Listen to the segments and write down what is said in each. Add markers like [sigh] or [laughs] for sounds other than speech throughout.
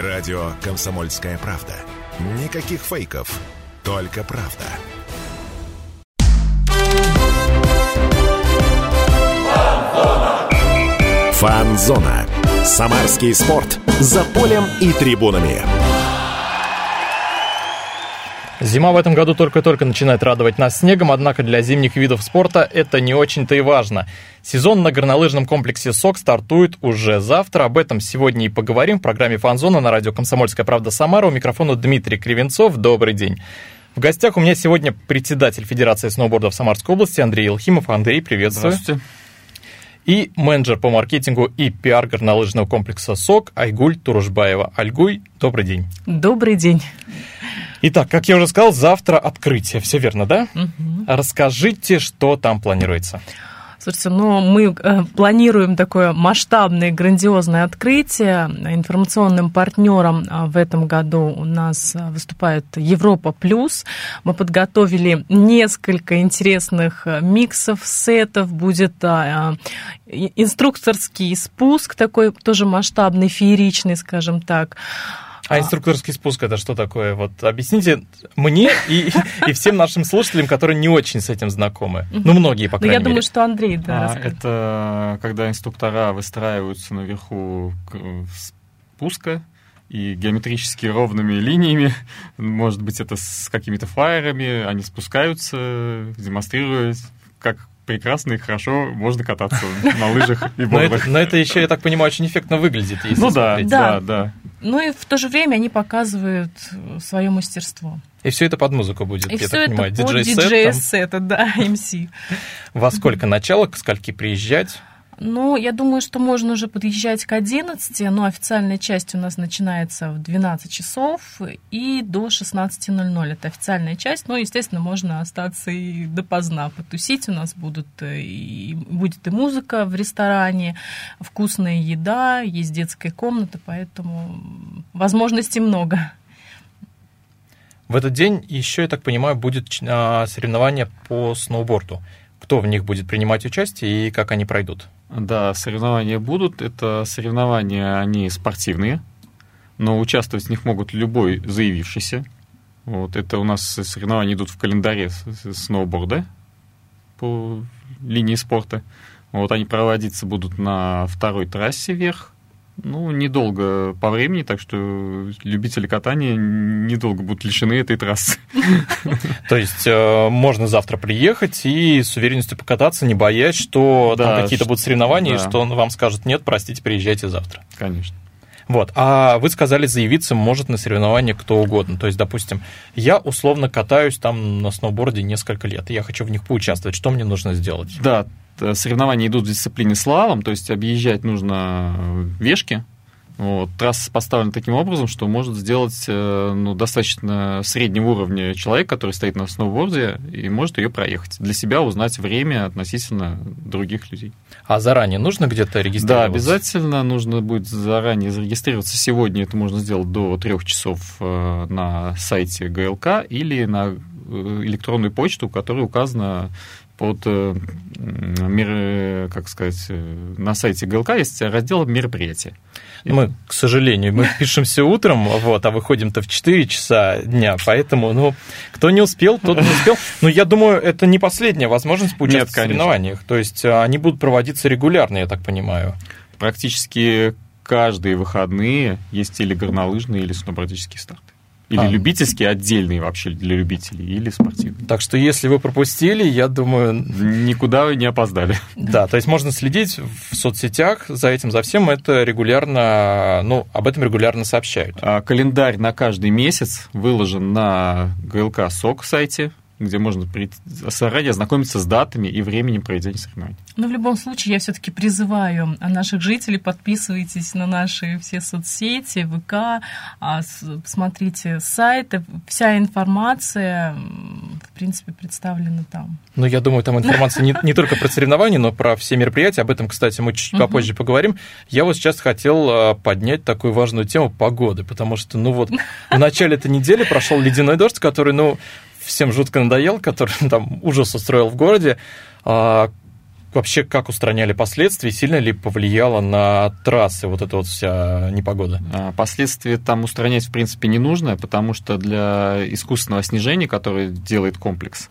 Радио «Комсомольская правда». Никаких фейков, только правда. Фан-зона. Самарский спорт. За полем и трибунами. Зима в этом году только-только начинает радовать нас снегом, однако для зимних видов спорта это не очень-то и важно. Сезон на горнолыжном комплексе СОК стартует уже завтра. Об этом сегодня и поговорим в программе «Фанзона» на радио «Комсомольская правда» Самара. У микрофона Дмитрий Кривенцов. Добрый день. В гостях у меня сегодня председатель Федерации сноубордов Самарской области Андрей Илхимов. Андрей, приветствую. Здравствуйте. И менеджер по маркетингу и пиар горнолыжного комплекса СОК Айгуль Турушбаева. Альгуй, добрый день. Добрый день. Итак, как я уже сказал, завтра открытие. Все верно, да? Угу. Расскажите, что там планируется. Слушайте, ну мы э, планируем такое масштабное, грандиозное открытие. Информационным партнером э, в этом году у нас э, выступает Европа Плюс. Мы подготовили несколько интересных миксов, сетов. Будет инструкторский спуск такой тоже масштабный, фееричный, скажем так. А инструкторский спуск это что такое? Вот объясните мне и, и всем нашим слушателям, которые не очень с этим знакомы. Ну, многие, по крайней мере. Я думаю, что Андрей, да. А, это когда инструктора выстраиваются наверху спуска и геометрически ровными линиями, может быть, это с какими-то флайерами, они спускаются, демонстрируя, как прекрасно и хорошо можно кататься на лыжах и бордах. Но это еще, я так понимаю, очень эффектно выглядит. Ну да, да, да. Ну и в то же время они показывают свое мастерство. И все это под музыку будет, и я все так понимаю, это диджей-сет. диджей-сета, да, [laughs] MC. Во сколько начало, к скольки приезжать? Ну, я думаю, что можно уже подъезжать к 11, но официальная часть у нас начинается в 12 часов и до 16.00. Это официальная часть, но, естественно, можно остаться и допоздна потусить. У нас будут и, будет и музыка в ресторане, вкусная еда, есть детская комната, поэтому возможностей много. В этот день еще, я так понимаю, будет а, соревнование по сноуборду. Кто в них будет принимать участие и как они пройдут? Да, соревнования будут. Это соревнования, они спортивные, но участвовать в них могут любой заявившийся. Вот, это у нас соревнования идут в календаре сноуборда по линии спорта. Вот они проводиться будут на второй трассе вверх, ну, недолго по времени, так что любители катания недолго будут лишены этой трассы. [laughs] То есть э, можно завтра приехать и с уверенностью покататься, не боясь, что там какие-то будут соревнования, и что он вам скажет, нет, простите, приезжайте завтра. Конечно. Вот. А вы сказали, заявиться может на соревнования кто угодно. То есть, допустим, я условно катаюсь там на сноуборде несколько лет, и я хочу в них поучаствовать. Что мне нужно сделать? Да, соревнования идут в дисциплине слалом, то есть объезжать нужно э, вешки. Вот. Трасса поставлена таким образом, что может сделать э, ну, достаточно среднего уровня человек, который стоит на сноуборде, и может ее проехать. Для себя узнать время относительно других людей. А заранее нужно где-то регистрироваться? Да, обязательно нужно будет заранее зарегистрироваться. Сегодня это можно сделать до трех часов на сайте ГЛК или на электронную почту, которая указана под э, мир, как сказать, э, на сайте ГЛК есть раздел мероприятия. Мы, к сожалению, мы [laughs] пишемся утром, вот, а выходим-то в 4 часа дня, поэтому, ну, кто не успел, тот не успел. Но я думаю, это не последняя возможность поучаствовать Нет, в соревнованиях. То есть э, они будут проводиться регулярно, я так понимаю. Практически каждые выходные есть или горнолыжные, или сноубордические старты. Или а. любительские отдельные вообще для любителей, или спортивные. Так что если вы пропустили, я думаю... Никуда вы не опоздали. Да, то есть можно следить в соцсетях за этим, за всем. Это регулярно, ну, об этом регулярно сообщают. А, календарь на каждый месяц выложен на ГЛК СОК сайте где можно заранее ознакомиться с датами и временем проведения соревнований. Но в любом случае я все-таки призываю наших жителей, подписывайтесь на наши все соцсети, ВК, а, смотрите сайты, вся информация, в принципе, представлена там. Ну, я думаю, там информация не, не только про соревнования, но про все мероприятия. Об этом, кстати, мы чуть попозже поговорим. Я вот сейчас хотел а, поднять такую важную тему погоды, потому что, ну вот, в начале этой недели прошел ледяной дождь, который, ну, всем жутко надоел, который [laughs] там ужас устроил в городе. А, вообще как устраняли последствия, сильно ли повлияло на трассы вот эта вот вся непогода? А, последствия там устранять, в принципе, не нужно, потому что для искусственного снижения, которое делает комплекс,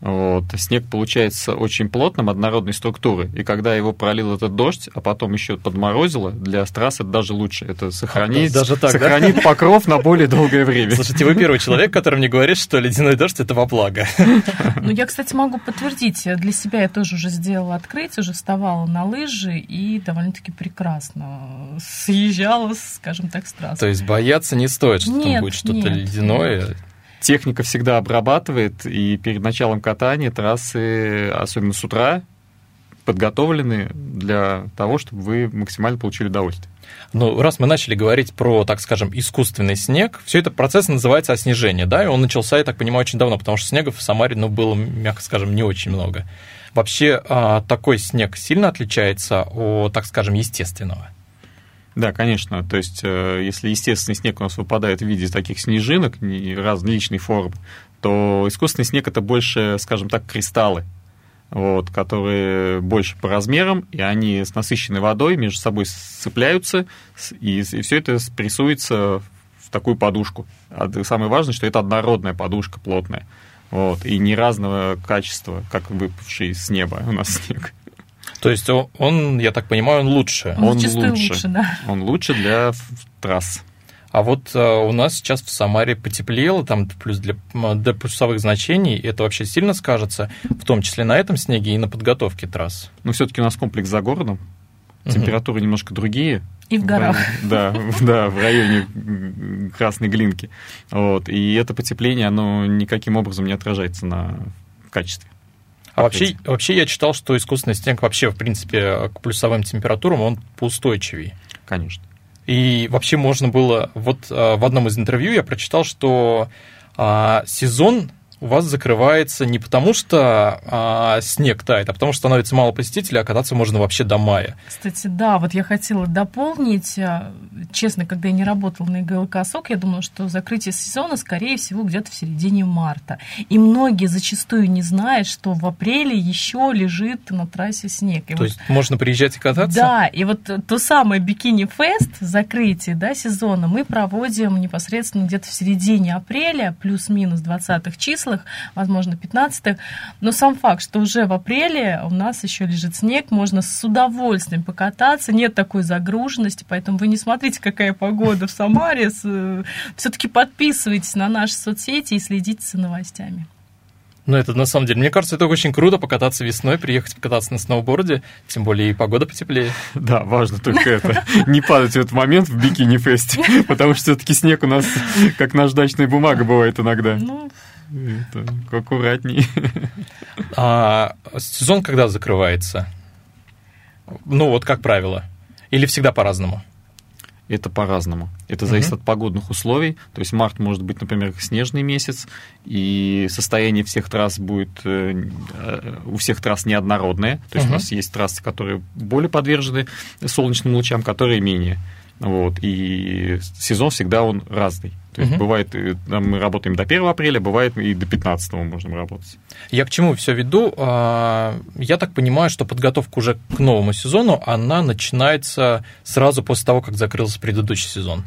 вот. Снег получается очень плотным, однородной структуры. И когда его пролил этот дождь, а потом еще подморозило, для трасс это даже лучше. Это сохранит, а, даже так, сохранит да? покров на более долгое время. Слушайте, вы первый человек, который мне говорит, что ледяной дождь это во благо. Ну, я, кстати, могу подтвердить. Для себя я тоже уже сделала открытие, уже вставала на лыжи и довольно-таки прекрасно съезжала, скажем так, с трассы. То есть бояться не стоит, что нет, там будет что-то нет. ледяное техника всегда обрабатывает, и перед началом катания трассы, особенно с утра, подготовлены для того, чтобы вы максимально получили удовольствие. Ну, раз мы начали говорить про, так скажем, искусственный снег, все это процесс называется оснежение, да, и он начался, я так понимаю, очень давно, потому что снега в Самаре, ну, было, мягко скажем, не очень много. Вообще, а, такой снег сильно отличается от, так скажем, естественного? Да, конечно. То есть, э, если естественный снег у нас выпадает в виде таких снежинок различной формы, то искусственный снег это больше, скажем так, кристаллы, вот, которые больше по размерам, и они с насыщенной водой между собой сцепляются, и, все это прессуется в такую подушку. А самое важное, что это однородная подушка плотная. Вот, и не разного качества, как выпавший с неба у нас снег. То есть он, я так понимаю, он лучше. Он, он лучше, лучше да. Он лучше для трасс. А вот а, у нас сейчас в Самаре потеплело, там плюс для, для плюсовых значений, это вообще сильно скажется, в том числе на этом снеге и на подготовке трасс. Но все-таки у нас комплекс за городом, температуры угу. немножко другие. И в горах. Да, да, в районе Красной Глинки. Вот, и это потепление, оно никаким образом не отражается на качестве. А вообще, вообще я читал, что искусственный снег вообще, в принципе, к плюсовым температурам он поустойчивее. Конечно. И вообще можно было... Вот в одном из интервью я прочитал, что а, сезон у вас закрывается не потому, что а, снег тает, а потому что становится мало посетителей, а кататься можно вообще до мая. Кстати, да, вот я хотела дополнить. Честно, когда я не работала на ИГЛК СОК, я думала, что закрытие сезона, скорее всего, где-то в середине марта. И многие зачастую не знают, что в апреле еще лежит на трассе снег. И То вот, есть можно приезжать и кататься? Да, и вот то самое бикини-фест, закрытие да, сезона, мы проводим непосредственно где-то в середине апреля, плюс-минус 20-х чисел, возможно, 15-х. Но сам факт, что уже в апреле у нас еще лежит снег, можно с удовольствием покататься, нет такой загруженности, поэтому вы не смотрите, какая погода в Самаре, все-таки подписывайтесь на наши соцсети и следите за новостями. Ну, это на самом деле, мне кажется, это очень круто покататься весной, приехать покататься на сноуборде, тем более и погода потеплее. Да, важно только это, не падать в этот момент в бикини-фесте, [laughs] потому что все-таки снег у нас, как наждачная бумага бывает иногда. Ну, это аккуратней. А сезон когда закрывается? Ну, вот как правило. Или всегда по-разному? Это по-разному. Это зависит uh-huh. от погодных условий. То есть март может быть, например, снежный месяц, и состояние всех трасс будет э, у всех трасс неоднородное. То есть uh-huh. у нас есть трассы, которые более подвержены солнечным лучам, которые менее. Вот, и сезон всегда он разный. То есть угу. бывает, мы работаем до 1 апреля, бывает и до 15 можем работать. Я к чему все веду? А, я так понимаю, что подготовка уже к новому сезону, она начинается сразу после того, как закрылся предыдущий сезон.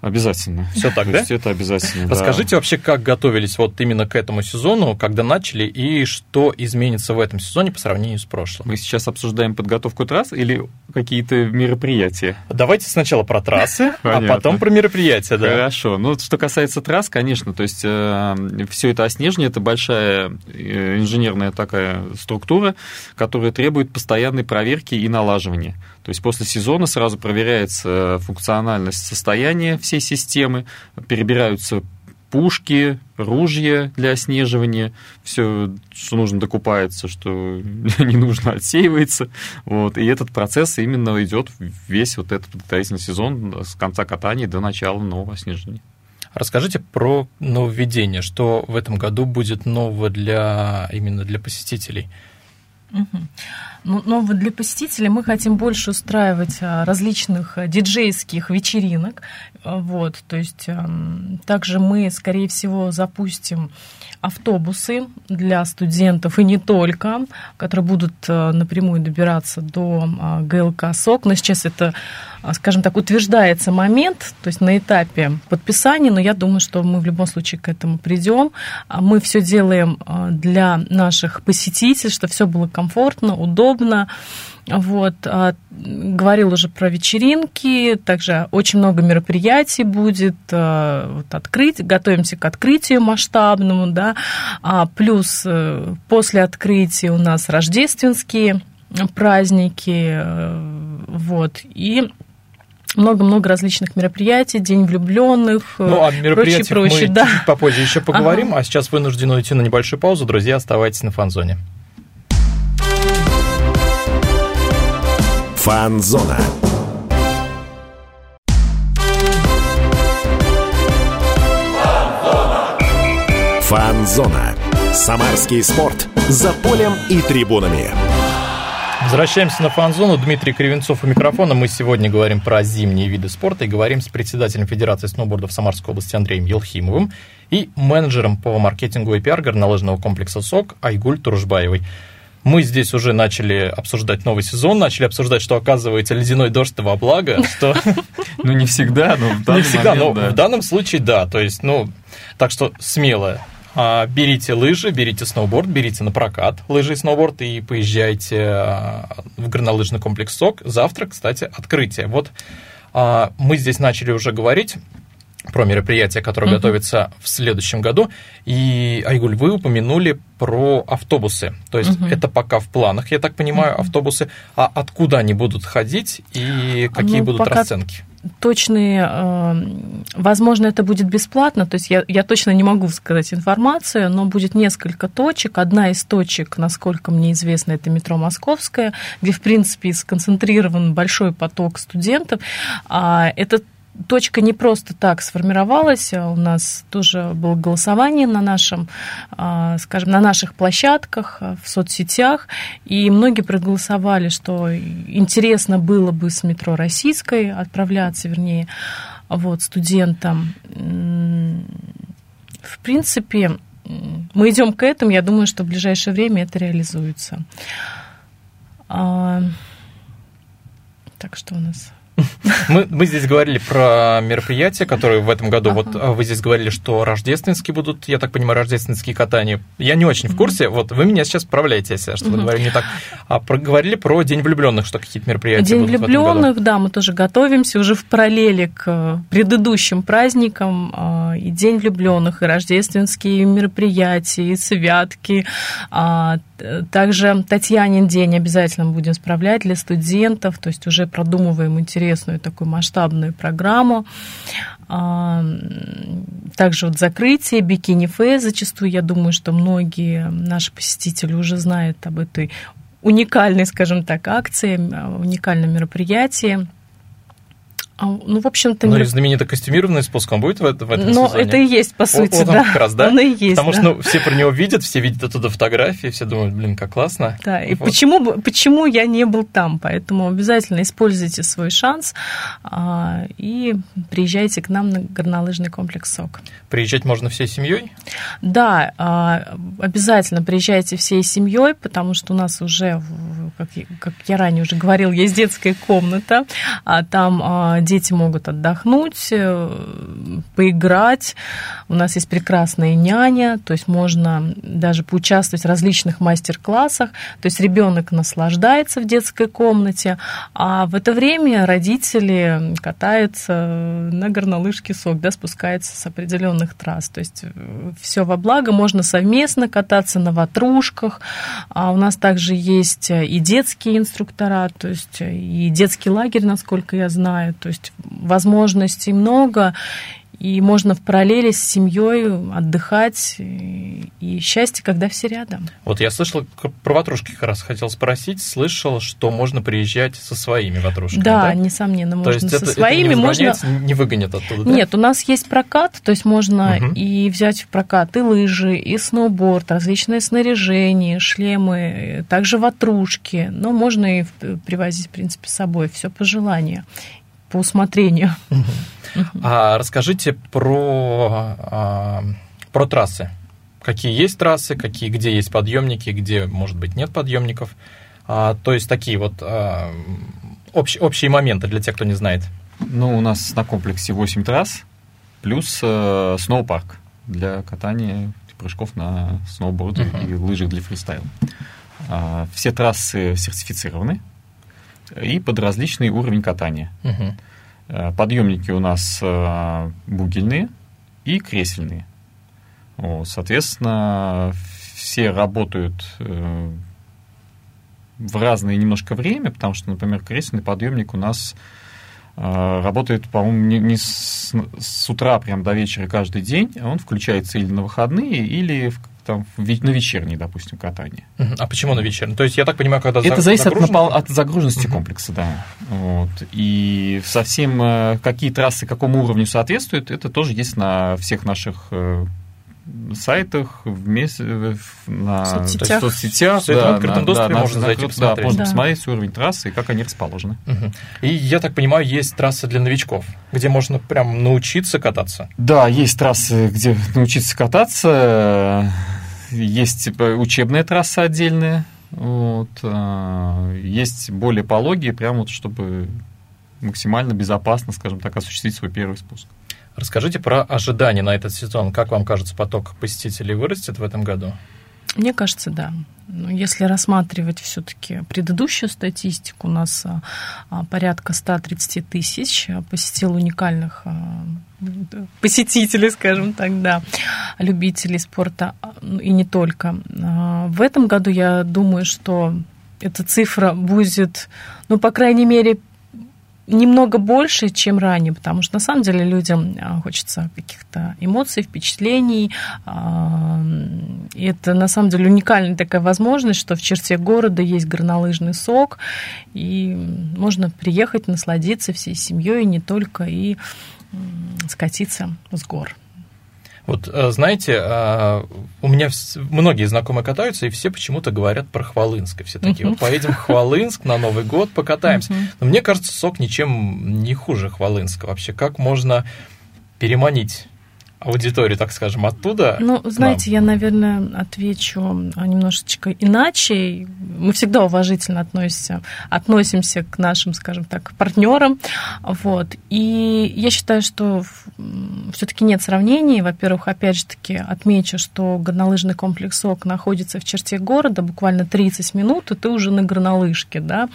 Обязательно. Все так, да? Это обязательно. Расскажите да. вообще, как готовились вот именно к этому сезону, когда начали, и что изменится в этом сезоне по сравнению с прошлым? Мы сейчас обсуждаем подготовку трасс или какие-то мероприятия? Давайте сначала про трассы, а потом про мероприятия. Да. Хорошо. Ну, что касается трасс, конечно, то есть э, все это оснежение, это большая э, инженерная такая структура, которая требует постоянной проверки и налаживания. То есть после сезона сразу проверяется функциональность состояния всей системы, перебираются пушки, ружья для оснеживания, все, что нужно, докупается, что [laughs] не нужно, отсеивается. Вот. И этот процесс именно идет весь вот этот подготовительный сезон с конца катания до начала нового оснежения. Расскажите про нововведение, что в этом году будет нового для именно для посетителей. Угу. Ну, но для посетителей мы хотим больше устраивать а, различных а, диджейских вечеринок. А, вот, то есть эм, также мы, скорее всего, запустим автобусы для студентов и не только, которые будут э, напрямую добираться до ГЛК СОК. Но сейчас это, скажем так, утверждается момент, то есть на этапе подписания, но я думаю, что мы в любом случае к этому придем. Мы все делаем для наших посетителей, чтобы все было комфортно, удобно. Вот, а, говорил уже про вечеринки, также очень много мероприятий будет, а, вот, открыть, готовимся к открытию масштабному, да, а, плюс э, после открытия у нас рождественские праздники, э, вот, и много-много различных мероприятий, День влюбленных, ну, о мероприятиях прочее, прочее, мы да. чуть попозже еще поговорим, ага. а сейчас вынуждены уйти на небольшую паузу. Друзья, оставайтесь на фанзоне. Фанзона. Фанзона. Самарский спорт. За полем и трибунами. Возвращаемся на фан-зону. Дмитрий Кривенцов у микрофона. Мы сегодня говорим про зимние виды спорта и говорим с председателем Федерации сноуборда в Самарской области Андреем Елхимовым и менеджером по маркетингу и пиар горнолыжного комплекса СОК Айгуль Туржбаевой. Мы здесь уже начали обсуждать новый сезон, начали обсуждать, что оказывается ледяной дождь во благо, что... [laughs] Ну, не всегда, но в данном Не всегда, но в данном случае да. То есть, ну, так что смело а, берите лыжи, берите сноуборд, берите на прокат лыжи и сноуборд и поезжайте а, в горнолыжный комплекс СОК. Завтра, кстати, открытие. Вот а, мы здесь начали уже говорить про мероприятие, которое uh-huh. готовится в следующем году. И, Айгуль, вы упомянули про автобусы. То есть uh-huh. это пока в планах, я так понимаю, uh-huh. автобусы. А откуда они будут ходить и какие ну, будут пока расценки? Точные, э, возможно, это будет бесплатно, то есть я, я точно не могу сказать информацию, но будет несколько точек. Одна из точек, насколько мне известно, это метро Московская, где, в принципе, сконцентрирован большой поток студентов. А это точка не просто так сформировалась. У нас тоже было голосование на нашем, а, скажем, на наших площадках, а, в соцсетях, и многие проголосовали, что интересно было бы с метро Российской отправляться, вернее, вот, студентам. В принципе, мы идем к этому, я думаю, что в ближайшее время это реализуется. А, так что у нас [laughs] мы, мы здесь говорили про мероприятия, которые в этом году, ага. вот а, вы здесь говорили, что рождественские будут, я так понимаю, рождественские катания. Я не очень в курсе, вот вы меня сейчас справляете, если я что-то угу. говорю не так. А проговорили про День влюбленных, что какие-то мероприятия День будут влюбленных, да, мы тоже готовимся уже в параллели к предыдущим праздникам, а, и День влюбленных, и рождественские мероприятия, и святки, а, также Татьянин день обязательно будем справлять для студентов, то есть уже продумываем интересную такую масштабную программу. А, также вот закрытие Бикини Фест, зачастую я думаю, что многие наши посетители уже знают об этой уникальной, скажем так, акции, уникальном мероприятии. А, ну, в общем-то... Ну, и знаменитый костюмированный спуск, он будет в, в этом Ну, это и есть, по сути, вот, да. как раз, да? Он и есть, Потому да. что ну, все про него видят, все видят оттуда фотографии, все думают, блин, как классно. Да, и вот. почему, почему я не был там? Поэтому обязательно используйте свой шанс а, и приезжайте к нам на горнолыжный комплекс СОК. Приезжать можно всей семьей? Да, а, обязательно приезжайте всей семьей, потому что у нас уже, как, как я ранее уже говорил, есть детская комната, а там а, дети могут отдохнуть, э, поиграть. У нас есть прекрасная няня, то есть можно даже поучаствовать в различных мастер-классах. То есть ребенок наслаждается в детской комнате, а в это время родители катаются на горнолыжке сок, да, спускаются с определенных трасс. То есть э, все во благо, можно совместно кататься на ватрушках. А у нас также есть и детские инструктора, то есть и детский лагерь, насколько я знаю. То есть возможностей много, и можно в параллели с семьей отдыхать и и счастье, когда все рядом. Вот я слышал, про ватрушки как раз хотел спросить, слышал, что можно приезжать со своими ватрушками. Да, да? несомненно, можно то есть со это, своими. Это не можно... не выгонят оттуда, да? Нет, у нас есть прокат, то есть можно Мгм. и взять в прокат и лыжи, и сноуборд, различные снаряжения, шлемы, также ватрушки. Но можно и привозить, в принципе, с собой. Все по желанию, по усмотрению. А расскажите про, а, про трассы. Какие есть трассы, какие, где есть подъемники, где, может быть, нет подъемников. А, то есть такие вот а, общ- общие моменты для тех, кто не знает. Ну, у нас на комплексе 8 трасс, плюс э, сноупарк для катания прыжков на сноубордах Мгм. и лыжах для фристайла. А, все трассы сертифицированы и под различный уровень катания. Э, Подъемники у нас э, бугельные и кресельные. Вот, соответственно, все работают э, в разное немножко время, потому что, например, кресельный подъемник у нас работает, по-моему, не, не с, с утра прям до вечера каждый день, а он включается или на выходные, или в, там, в на вечернее, допустим, катание. А почему на вечерний? То есть я так понимаю, когда Это за- зависит от, загружен- напол- от загруженности Мгм. комплекса, да. Вот. И совсем э, какие трассы какому уровню соответствуют, это тоже есть на всех наших э, сайтах, вместе, в- на Соцсетях. соцсетях. Всё это в да, открытом на- доступе да, можно зайти да, посмотреть. можно Да. посмотреть уровень трассы и как они расположены. Мгм. И я так понимаю, есть трассы для новичков, где можно прям научиться кататься. Да, есть трассы, где научиться кататься. Есть типа, учебная трасса отдельная. Вот. а, Есть более пологие, прям вот чтобы максимально безопасно, скажем так, осуществить свой первый спуск. Расскажите про ожидания на этот сезон. Как вам кажется, поток посетителей вырастет в этом году? Мне кажется, да. Ну, если рассматривать все-таки предыдущую статистику, у нас а, а, порядка 130 тысяч а, посетил уникальных посетителей, скажем так, да, любителей спорта и не только. В этом году я думаю, что эта цифра будет, ну, по крайней мере, немного больше, чем ранее, потому что на самом деле людям а, хочется каких-то эмоций, впечатлений. а, И это на самом деле уникальная такая возможность, что в черте города есть горнолыжный сок, и можно приехать, насладиться всей семьей, не только, и скатиться с гор. Вот, э, знаете, э, у меня многие знакомые катаются, и все почему-то говорят про Хвалынск. И все такие, вот поедем в Хвалынск на Новый год, покатаемся. Но мне кажется, сок ничем не хуже Хвалынска. Вообще, как можно переманить аудиторию, так скажем, оттуда? Ну, знаете, я, нам? наверное, отвечу немножечко иначе. Мы всегда уважительно относимся, относимся к нашим, скажем так, партнерам. Вот. И я считаю, что все-таки нет сравнений. Во-первых, опять же таки отмечу, что горнолыжный комплекс ОК находится в черте города, буквально 30 минут, и ты уже на горнолыжке, да.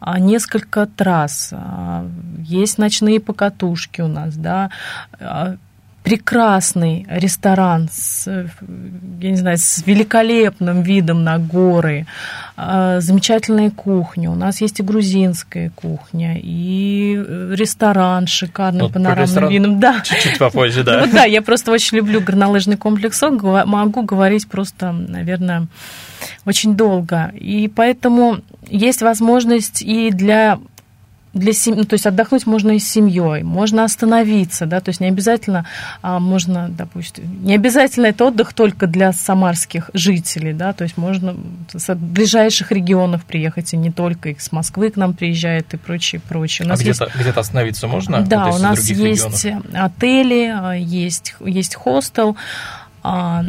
А, Несколько трасс, а, есть ночные покатушки у нас, да, а, прекрасный ресторан с, я не знаю, с великолепным видом на горы, а, замечательная кухня. У нас есть и грузинская кухня, и э, ресторан с шикарным Вот про панорамным ресторан видом. Да. Чуть-чуть попозже, Ну да. [laughs] вот да, я просто очень люблю горнолыжный комплекс ОК, могу говорить просто, наверное, очень долго. И поэтому есть возможность и для для семьи, ну, то есть отдохнуть можно и с семьей, можно остановиться, да, то есть не обязательно, а, можно, допустим, не обязательно это отдых только для самарских жителей, да, то есть можно с ближайших регионов приехать, и не только из Москвы к нам приезжают и прочее, прочее. У А нас есть где-то, где-то остановиться можно? да, Вот у нас есть регионов? отели, а, есть, есть хостел. а,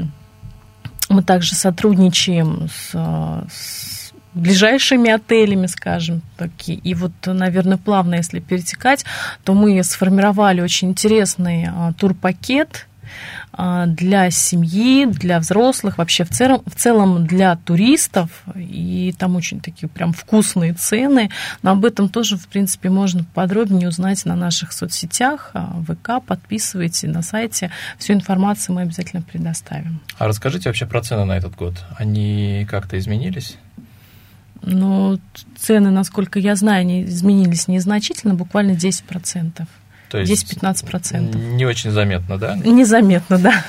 Мы также сотрудничаем с, а, с ближайшими отелями, скажем таки. И вот, наверное, плавно, если перетекать, то мы сформировали очень интересный а, турпакет а, для семьи, для взрослых, вообще в целом, в целом для туристов. И там очень такие прям вкусные цены. Но об этом тоже, в принципе, можно подробнее узнать на наших соцсетях, а, ВК, подписывайте на сайте. Всю информацию мы обязательно предоставим. А расскажите вообще про цены на этот год. Они как-то изменились? Но цены, насколько я знаю, они изменились незначительно, буквально 10%. То есть 10-15%. не очень заметно, да? Незаметно, да.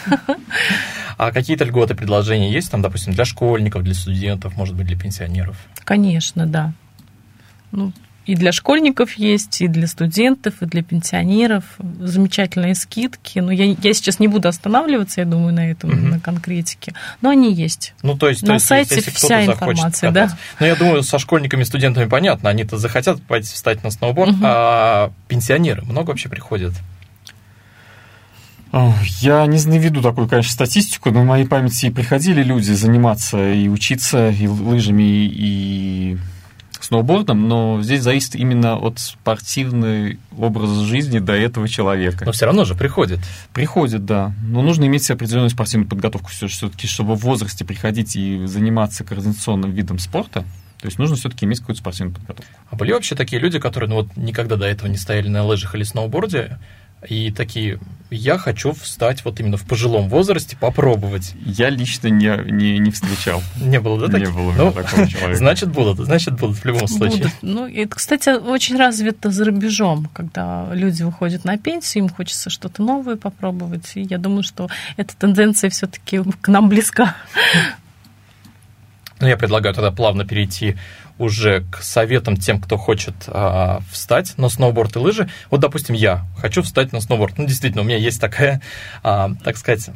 А какие-то льготы, предложения есть там, допустим, для школьников, для студентов, может быть, для пенсионеров? Конечно, да. Ну, и для школьников есть, и для студентов, и для пенсионеров. Замечательные скидки. Но я, я сейчас не буду останавливаться, я думаю, на этом, угу. на конкретике. Но они есть. Ну, то есть, на то есть, сайте если вся информация, да. Но я думаю, со школьниками, студентами понятно, они-то захотят пойти встать на сноуборд, угу. а пенсионеры много вообще приходят? Я не веду такую, конечно, статистику, но в моей памяти приходили люди заниматься и учиться и лыжами, и сноубордом, но здесь зависит именно от спортивной образа жизни до этого человека. Но все равно же приходит. Приходит, да. Но нужно иметь определенную спортивную подготовку все-таки, чтобы в возрасте приходить и заниматься координационным видом спорта. То есть нужно все-таки иметь какую-то спортивную подготовку. А были вообще такие люди, которые ну, вот никогда до этого не стояли на лыжах или сноуборде, и такие, я хочу встать вот именно в пожилом возрасте, попробовать. Я лично не, не, не встречал. Не было, да, таких? Не было ну, такого человека. Значит, будут, значит, будут в любом случае. Будут. Ну, это, кстати, очень развито за рубежом, когда люди выходят на пенсию, им хочется что-то новое попробовать, и я думаю, что эта тенденция все-таки к нам близка. Ну, я предлагаю тогда плавно перейти уже к советам тем, кто хочет а, встать на сноуборд и лыжи. Вот, допустим, я хочу встать на сноуборд. Ну, действительно, у меня есть такая, а, так сказать,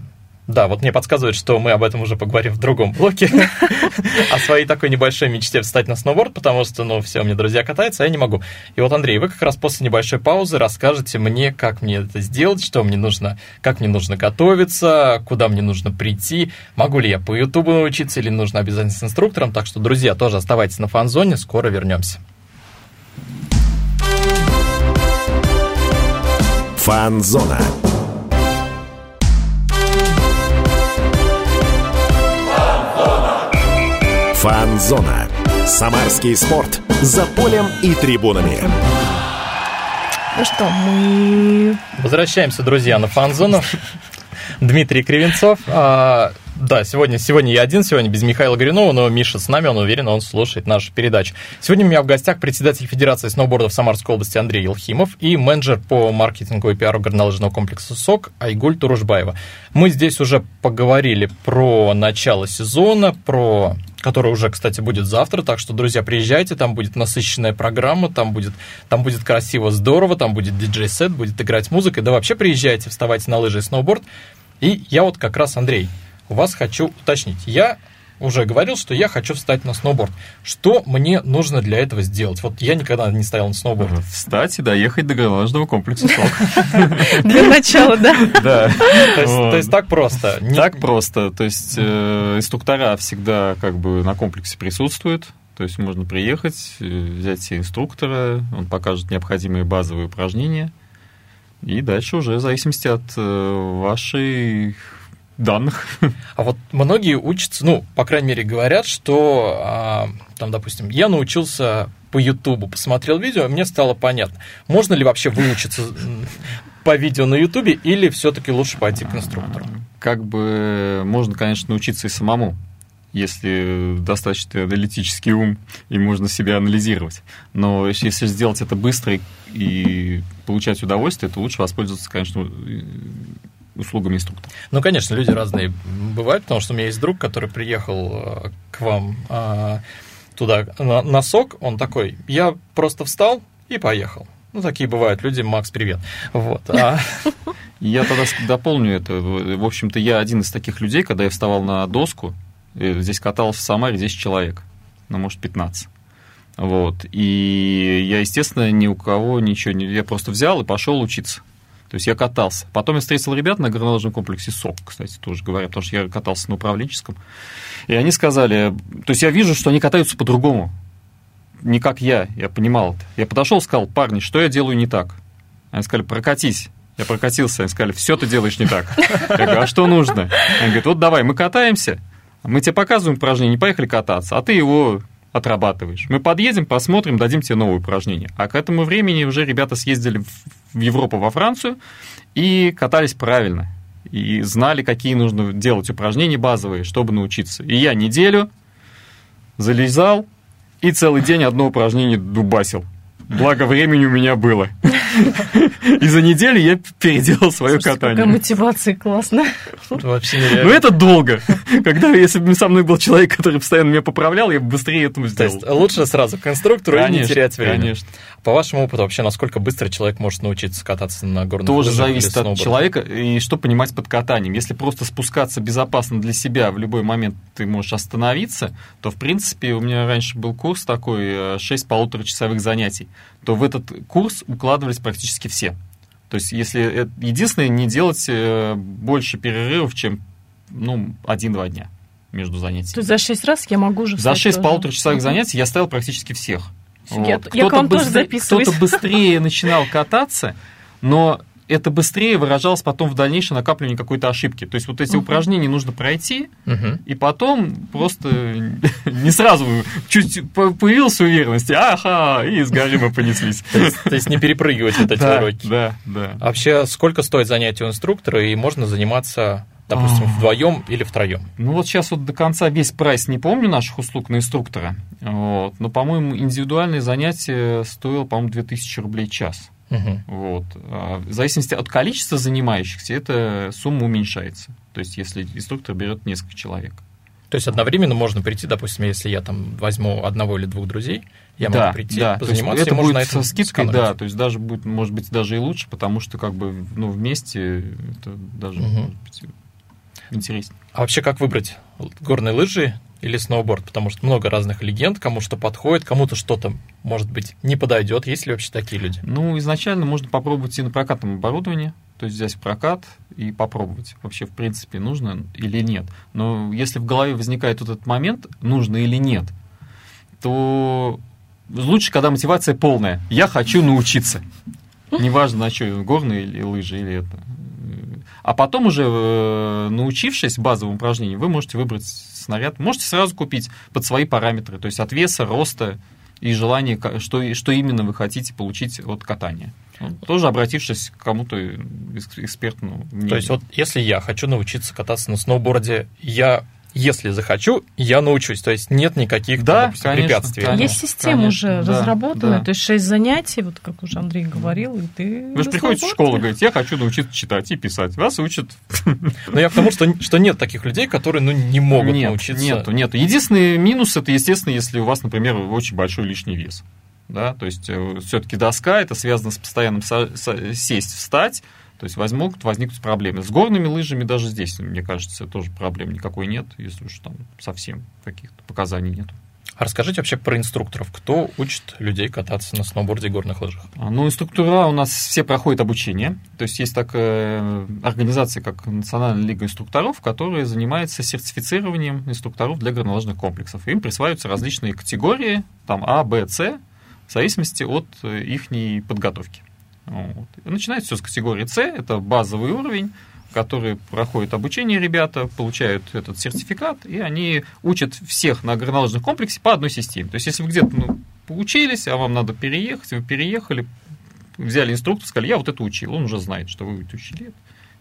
да, вот мне подсказывает, что мы об этом уже поговорим в другом блоке. [laughs] О своей такой небольшой мечте встать на сноуборд, потому что, ну, все, мне друзья катаются, а я не могу. И вот, Андрей, вы как раз после небольшой паузы расскажете мне, как мне это сделать, что мне нужно, как мне нужно готовиться, куда мне нужно прийти, могу ли я по Ютубу научиться или нужно обязательно с инструктором. Так что, друзья, тоже оставайтесь на фан-зоне, скоро вернемся. Фан-зона. Фан-зона. Самарский спорт. За полем и трибунами. Ну что, мы... Возвращаемся, друзья, на фан-зону. Дмитрий Кривенцов. Да, сегодня, сегодня я один, сегодня без Михаила Горюнова, но Миша с нами, он уверен, он слушает нашу передачу. Сегодня у меня в гостях председатель Федерации сноубордов Самарской области Андрей Елхимов и менеджер по маркетингу и пиару горнолыжного комплекса СОК Айгуль Туружбаева. Мы здесь уже поговорили про начало сезона, про который уже, кстати, будет завтра. Так что, друзья, приезжайте, там будет насыщенная программа, там будет, там будет красиво, здорово, там будет диджей-сет, будет играть музыка. Да вообще приезжайте, вставайте на лыжи и сноуборд. И я вот как раз, Андрей, вас хочу уточнить. Я уже говорил, что я хочу встать на сноуборд. Что мне нужно для этого сделать? Вот я никогда не стоял на сноуборде. Встать и доехать до гаражного комплекса СОК. [laughs] Для начала, да? Да. То есть так просто? Так просто. То есть э, инструктора всегда как бы на комплексе присутствуют. То есть можно приехать, э, взять себе инструктора, он покажет необходимые базовые упражнения. И дальше уже в зависимости от э, вашей данных. А вот многие учатся, ну, по крайней мере, говорят, что, а, там, допустим, я научился по Ютубу, посмотрел видео, мне стало понятно, можно ли вообще выучиться по видео на Ютубе или все-таки лучше пойти к инструктору? Как бы можно, конечно, научиться и самому, если достаточно аналитический ум и можно себя анализировать. Но если сделать это быстро и получать удовольствие, то лучше воспользоваться, конечно, услугами инструктора. Ну, конечно, люди разные бывают, потому что у меня есть друг, который приехал э, к вам а, туда на, на сок, он такой, я просто встал и поехал. Ну, такие бывают люди. Макс, привет. Вот. А... [laughs] Я тогда дополню это. В общем-то, я один из таких людей, когда я вставал на доску, э, здесь катался в Самаре 10 человек, ну, может, 15. Вот. И я, естественно, ни у кого ничего не... Я просто взял и пошел учиться. То есть я катался. Потом я встретил ребят на горнолыжном комплексе СОК, кстати, тоже говоря, потому что я катался на управленческом. И они сказали, то есть я вижу, что они катаются по-другому. Не как я, я понимал это. Я подошел, сказал, парни, что я делаю не так? Они сказали, прокатись. Я прокатился, они сказали, все ты делаешь не так. Я говорю, а что нужно? Они говорят, вот давай, мы катаемся, мы тебе показываем упражнение, не поехали кататься, а ты его отрабатываешь. Мы подъедем, посмотрим, дадим тебе новое упражнение. А к этому времени уже ребята съездили в Европу, во Францию и катались правильно. И знали, какие нужно делать упражнения базовые, чтобы научиться. И я неделю залезал и целый день одно упражнение дубасил. Благо времени у меня было. И за неделю я переделал свое катание. Какая мотивация классная. Вообще Ну это долго. Когда, если бы со мной был человек, который постоянно меня поправлял, я бы быстрее этому То сделал. есть лучше сразу к инструктору и не терять время. Конечно. По вашему опыту, вообще, насколько быстро человек может научиться кататься на горных Тоже зависит от человека и что понимать под катанием. Если просто спускаться безопасно для себя, в любой момент ты можешь остановиться, то, в принципе, у меня раньше был курс такой, э, 6 полуторачасовых занятий, то в этот курс укладывались практически все. То есть, если это- единственное, не делать э, больше перерывов, чем ну, один-два дня между занятиями. То есть за 6 раз я могу уже За встать 6 тоже. полуторачасовых Мгм. занятий я ставил практически всех. Я- Вот. я к вам тоже быстрее- записываюсь. Кто-то быстрее начинал кататься, но это быстрее выражалось потом в дальнейшем накапливании какой-то ошибки. То есть вот эти Мгм. упражнения нужно пройти, Мгм. и потом просто [laughs] не сразу чуть по- появилась уверенность, ага, и с горы мы понеслись. То есть, не перепрыгивать вот эти уроки. да, да. Вообще, сколько стоит занятие у инструктора, и можно заниматься, допустим, вдвоем или втроем? Ну вот сейчас вот до конца весь прайс не помню наших услуг на инструктора, вот, но, по-моему, индивидуальное занятие стоило, по-моему, 2000 рублей час. Мгм. Вот. А В зависимости от количества занимающихся, эта сумма уменьшается. То есть, если инструктор берет несколько человек. То есть одновременно можно прийти, допустим, если я там возьму одного или двух друзей, я да, могу прийти, да. То есть позаниматься, это будет со скидкой, сэкономить. да. То есть даже будет, может быть, даже и лучше, потому что как бы ну, вместе это даже Мгм. может быть, интереснее. А вообще, как выбрать горные лыжи или сноуборд? Потому что много разных легенд, кому что подходит, кому-то что-то, может быть, не подойдет. Есть ли вообще такие люди? Ну, изначально можно попробовать и на прокатном оборудовании, то есть взять прокат и попробовать, вообще, в принципе, нужно или нет. Но если в голове возникает вот этот момент, нужно или нет, то лучше, когда мотивация полная. Я хочу научиться. Неважно, на что, горные или лыжи, или это. А потом уже, э, научившись базовым упражнениям, вы можете выбрать снаряд. Можете сразу купить под свои параметры, то есть от веса, роста и желания, что, что именно вы хотите получить от катания. Тоже обратившись к кому-то экс- экспертному. мнению. То есть вот если я хочу научиться кататься на сноуборде, я, если захочу, я научусь. То есть нет никаких Да, допустим, конечно, препятствий. конечно. Есть система конечно, уже да, разработанная, да. то есть 6 занятий, вот как уже Андрей говорил, и ты... Вы же приходите в школу, говорите, я хочу научиться читать и писать. Вас учат. [laughs] Но я к тому, что, что нет таких людей, которые ну, не могут нет, научиться. Нету, нету. Единственный минус это, естественно, если у вас, например, очень большой лишний вес. Да, то есть все-таки доска это связано с постоянным со- со- сесть, встать. То есть воз- могут возникнуть проблемы. С горными лыжами даже здесь, мне кажется, тоже проблем никакой нет, если уж там совсем каких-то показаний нет. А расскажите вообще про инструкторов. Кто учит людей кататься на сноуборде и горных лыжах? А, Ну, инструктора у нас все проходят обучение. То есть есть такая организация, как Национальная лига инструкторов, которая занимается сертифицированием инструкторов для горнолыжных комплексов. Им присваиваются различные категории, там А, Б, С, в зависимости от их подготовки. Вот. Начинается все с категории С, это базовый уровень, которые проходят обучение ребята, получают этот сертификат, и они учат всех на горнолыжном комплексе по одной системе. То есть, если вы где-то ну, поучились, а вам надо переехать, вы переехали, взяли инструктора, сказали, я вот это учил, он уже знает, что вы это учили,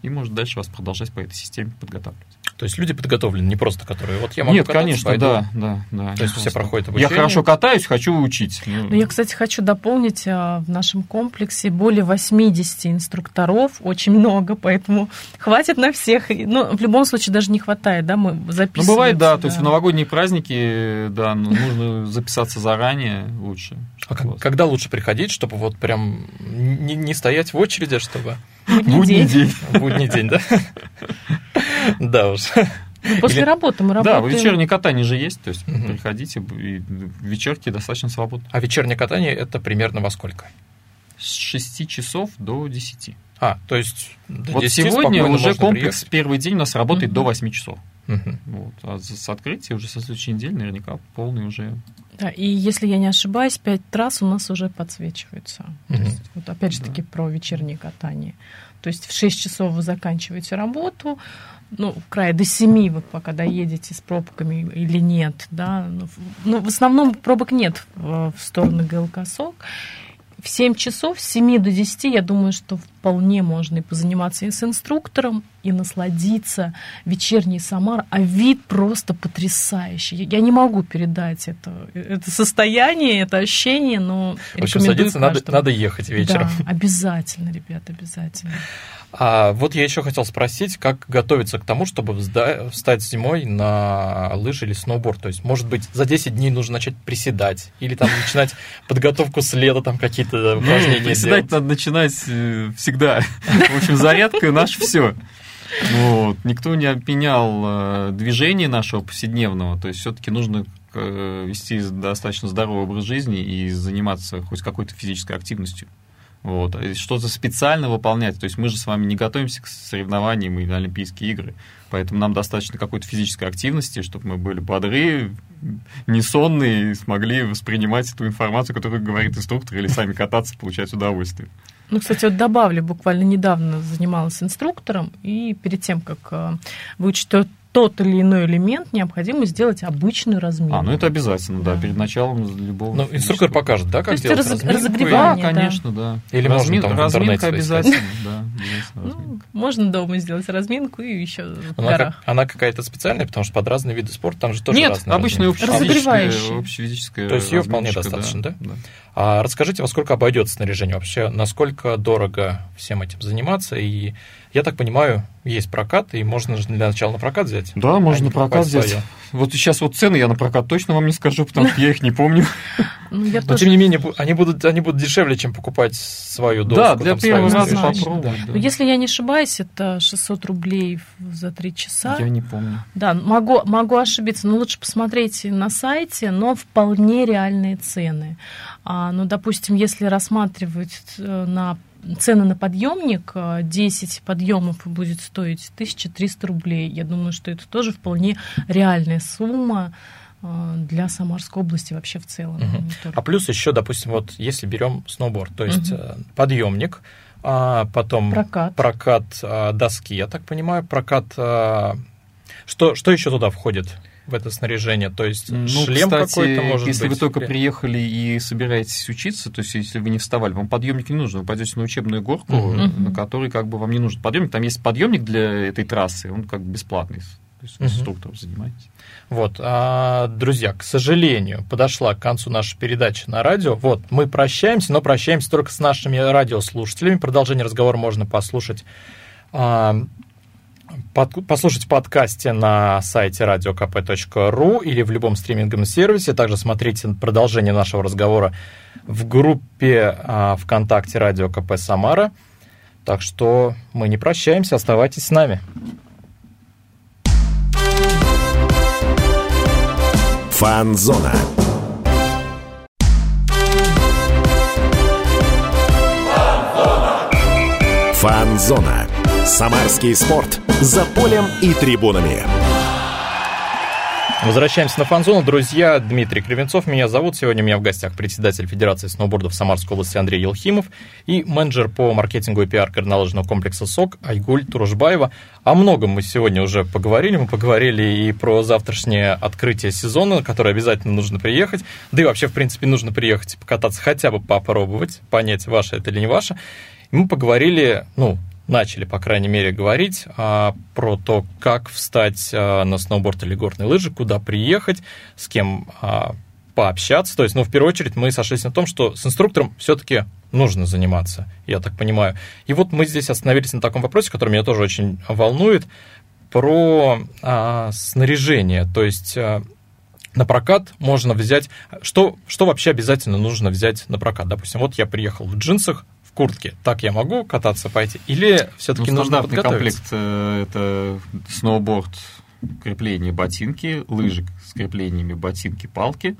и может дальше вас продолжать по этой системе подготавливать. То есть люди подготовлены, не просто которые вот я могу Нет, кататься, конечно, пойду. да, да, да. То есть все проходят Я обучение. хорошо катаюсь, хочу учить. Ну, Ну, я, кстати, хочу дополнить, а, в нашем комплексе более 80 инструкторов, очень много, поэтому хватит на всех. Ну, в любом случае даже не хватает, да, мы Ну, записываем. бывает, да, то есть в новогодние праздники, да, ну, нужно записаться заранее лучше. А когда лучше приходить, чтобы вот прям не, не стоять в очереди, а чтобы Будний день. будний день, да? [laughs] Да уж. После Или- работы мы Да, работаем. вечернее катание же есть, то есть приходите, и вечерки достаточно свободны. А вечернее катание это примерно во сколько? С 6 часов до 10. А, то есть до вот 10 сегодня уже комплекс приехать. первый день у нас работает Мгм. до 8 часов. Вот. А с открытия уже со следующей недели наверняка полный уже. Да, и если я не ошибаюсь, пять трасс у нас уже подсвечиваются. То есть, вот опять же Да. таки про вечернее катание. То есть в 6 часов вы заканчиваете работу, ну, в крае до 7 вы пока доедете с пробками или нет, да. Ну, в- ну, в основном пробок нет в, в сторону ГЛК СОК. В 7 часов, с 7 до 10, я думаю, что вполне можно и позаниматься и с инструктором, и насладиться вечерней Самар, а вид просто потрясающий. Я не могу передать это, это состояние, это ощущение, но В общем, садиться надо, надо ехать вечером. Да, обязательно, ребят, обязательно. А вот я еще хотел спросить, как готовиться к тому, чтобы встать зимой на лыжи или сноуборд? То есть, может быть, за 10 дней нужно начать приседать или там начинать подготовку с лета, там какие-то упражнения Приседать надо начинать э, всегда. В общем, зарядка наше все. Вот. Никто не обменял э, движение нашего повседневного, то есть все-таки нужно э, вести достаточно здоровый образ жизни и заниматься хоть какой-то физической активностью. Вот. Что-то специально выполнять. То есть мы же с вами не готовимся к соревнованиям и на Олимпийские игры. Поэтому нам достаточно какой-то физической активности, чтобы мы были бодры, не сонные и смогли воспринимать эту информацию, которую говорит инструктор, или сами кататься, получать удовольствие. Ну, кстати, вот добавлю, буквально недавно занималась инструктором, и перед тем, как э, выучить тот или иной элемент необходимо сделать обычную разминку. А, ну это обязательно, да, да перед началом любого. Ну, инструктор покажет, да, как То делать раз, разминку? разогревание, да, конечно, да. Или Размин, можно там разминка обязательно, да, [laughs] ну, можно дома сделать разминку и еще в она, горах. Как, она какая-то специальная, потому что под разные виды спорта там же тоже Нет, разные обычная общефизическая, общефизическая То есть ее вполне достаточно, да? да? А расскажите, во сколько обойдется снаряжение вообще, насколько дорого всем этим заниматься и я так понимаю, есть прокат, и можно же для начала на прокат взять. Да, можно на прокат взять. Свое. Вот сейчас вот цены я на прокат точно вам не скажу, потому что я их не помню. Ну, Но тем не менее, они будут, они будут дешевле, чем покупать свою доску. Да, для первого раза попробовать. Но если я не ошибаюсь, это 600 рублей за 3 часа. Я не помню. Да, могу, могу ошибиться, но лучше посмотреть на сайте, но вполне реальные цены. А, ну, допустим, если рассматривать э, на цены на подъемник, 10 подъемов будет стоить 1300 рублей. Я думаю, что это тоже вполне реальная сумма э, для Самарской области вообще в целом. Угу. А плюс еще, допустим, вот если берем сноуборд, то есть угу. подъемник, а потом прокат, прокат доски, я так понимаю, прокат. Что, что еще туда входит? В это снаряжение? То есть ну, шлем какой-то может если быть? вы только приехали и собираетесь учиться, то есть если вы не вставали, вам подъемник не нужен, вы пойдете на учебную горку, uh-huh. на которой как бы вам не нужен подъемник. Там есть подъемник для этой трассы, он как бы бесплатный. То есть инструктором uh-huh. занимаетесь. Вот, а, друзья, к сожалению, подошла к концу наша передача на радио. Вот, мы прощаемся, но прощаемся только с нашими радиослушателями. Продолжение разговора можно послушать а, под, послушать в подкасте на сайте radiokp.ru или в любом стриминговом сервисе. Также смотрите продолжение нашего разговора в группе а, ВКонтакте Радио КП Самара. Так что мы не прощаемся, оставайтесь с нами. Фанзона. Фанзона. Самарский спорт. За полем и трибунами. Возвращаемся на фанзону. Друзья, Дмитрий Кривенцов меня зовут. Сегодня у меня в гостях председатель Федерации сноубордов Самарской области Андрей Елхимов и менеджер по маркетингу и пиар горнолыжного комплекса СОК Айгуль Туружбаева. О многом мы сегодня уже поговорили. Мы поговорили и про завтрашнее открытие сезона, которое обязательно нужно приехать. Да и вообще, в принципе, нужно приехать и покататься, хотя бы попробовать, понять, ваше это или не ваше. И мы поговорили, ну, начали, по крайней мере, говорить а, про то, как встать а, на сноуборд или горные лыжи, куда приехать, с кем а, пообщаться. То есть, ну, в первую очередь, мы сошлись на том, что с инструктором все-таки нужно заниматься, я так понимаю. И вот мы здесь остановились на таком вопросе, который меня тоже очень волнует, про а, снаряжение. То есть а, на прокат можно взять... Что, что вообще обязательно нужно взять на прокат? Допустим, вот я приехал в джинсах, куртке. Так я могу кататься пойти? Или все-таки ну, нужно комплект э, это сноуборд, крепление ботинки, лыжи с креплениями ботинки, палки.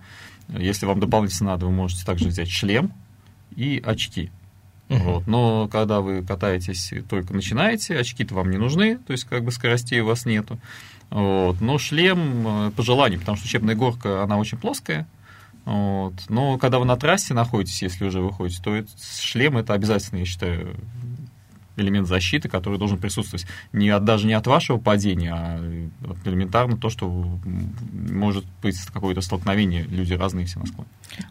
Если вам дополнительно надо, вы можете также взять шлем и очки. Uh-huh. Вот. Но когда вы катаетесь, только начинаете, очки-то вам не нужны, то есть как бы скоростей у вас нету. Вот. Но шлем э, по желанию, потому что учебная горка, она очень плоская, вот. Но когда вы на трассе находитесь, если уже выходите, то шлем это обязательно, я считаю, элемент защиты, который должен присутствовать не от, даже не от вашего падения, а элементарно то, что может быть какое-то столкновение, люди разные все на склоне.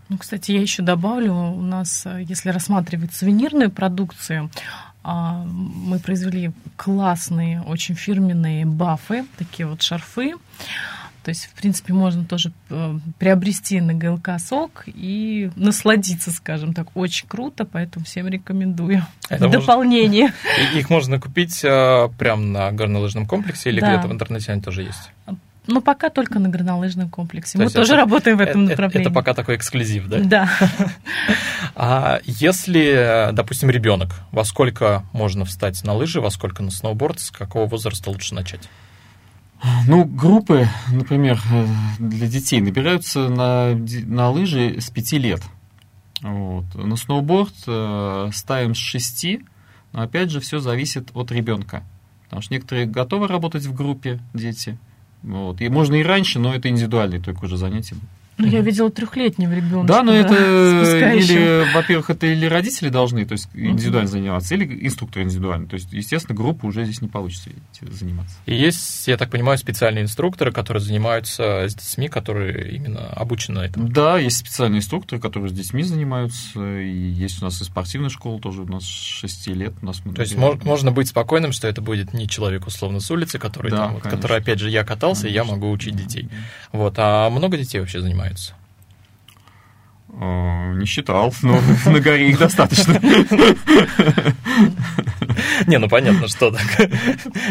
Ну, кстати, я еще добавлю, у нас, если рассматривать сувенирную продукцию, А, мы произвели классные, очень фирменные бафы, такие вот шарфы. То есть, в принципе, можно тоже э, приобрести на ГЛК сок и насладиться, скажем так. Очень круто, поэтому всем рекомендую. Это Дополнение. Можно, их можно купить а, прямо на горнолыжном комплексе или да. где-то в интернете они тоже есть? Ну, пока только на горнолыжном комплексе. То Мы тоже это, работаем в этом это, направлении. Это пока такой эксклюзив, да? Да. [laughs] А если, допустим, ребенок, во сколько можно встать на лыжи, во сколько на сноуборд, с какого возраста лучше начать? Ну, группы, например, для детей набираются на, на лыжи с 5 лет. Вот. На сноуборд э, ставим с 6, но опять же все зависит от ребенка. Потому что некоторые готовы работать в группе, дети, вот. И можно и раньше, но это индивидуальные только уже занятия. Ну, я видела трехлетнего ребенка. Да, но да, это или, во-первых, это или родители должны, то есть индивидуально заниматься, или инструктор индивидуально. То есть, естественно, группа уже здесь не получится заниматься. И есть, я так понимаю, специальные инструкторы, которые занимаются с детьми, которые именно обучены этому. Да, есть специальные инструкторы, которые с детьми занимаются. И есть у нас и спортивная школа тоже, у нас 6 лет. У нас то есть мож, можно быть спокойным, что это будет не человек условно с улицы, который, да, там, который опять же, я катался, конечно. и я могу учить детей. Вот. А много детей вообще занимаются? Занимаются? Не считал, но [laughs] на горе их достаточно. [laughs] Не, ну понятно, что так.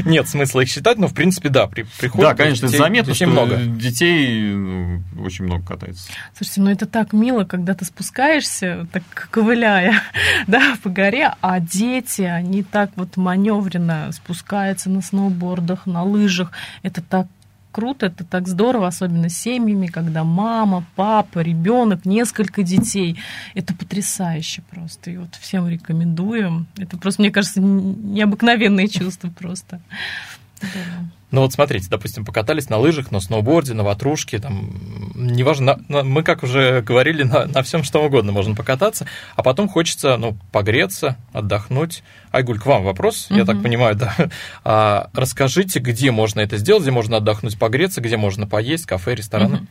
Нет смысла их считать, но в принципе, да, при, приходит. Да, конечно, детей, заметно, детей что много. детей ну, очень много катается. Слушайте, ну это так мило, когда ты спускаешься, так ковыляя, [laughs] да, по горе, а дети, они так вот маневренно спускаются на сноубордах, на лыжах. Это так круто, это так здорово, особенно с семьями, когда мама, папа, ребенок, несколько детей. Это потрясающе просто. И вот всем рекомендуем. Это просто, мне кажется, необыкновенные чувства просто. Ну вот смотрите, допустим, покатались на лыжах, на сноуборде, на ватрушке, там, неважно, на, на, мы, как уже говорили, на, на всем что угодно можно покататься, а потом хочется, ну, погреться, отдохнуть. Айгуль, к вам вопрос, угу. я так понимаю, да. А, расскажите, где можно это сделать, где можно отдохнуть, погреться, где можно поесть, кафе, рестораны? Угу.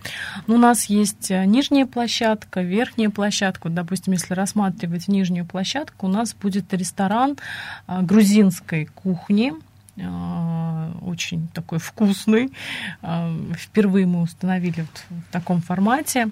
Ну, у нас есть э, нижняя площадка, верхняя площадка. Допустим, если рассматривать нижнюю площадку, у нас будет ресторан э, грузинской кухни, очень такой вкусный. А, впервые мы установили вот в таком формате.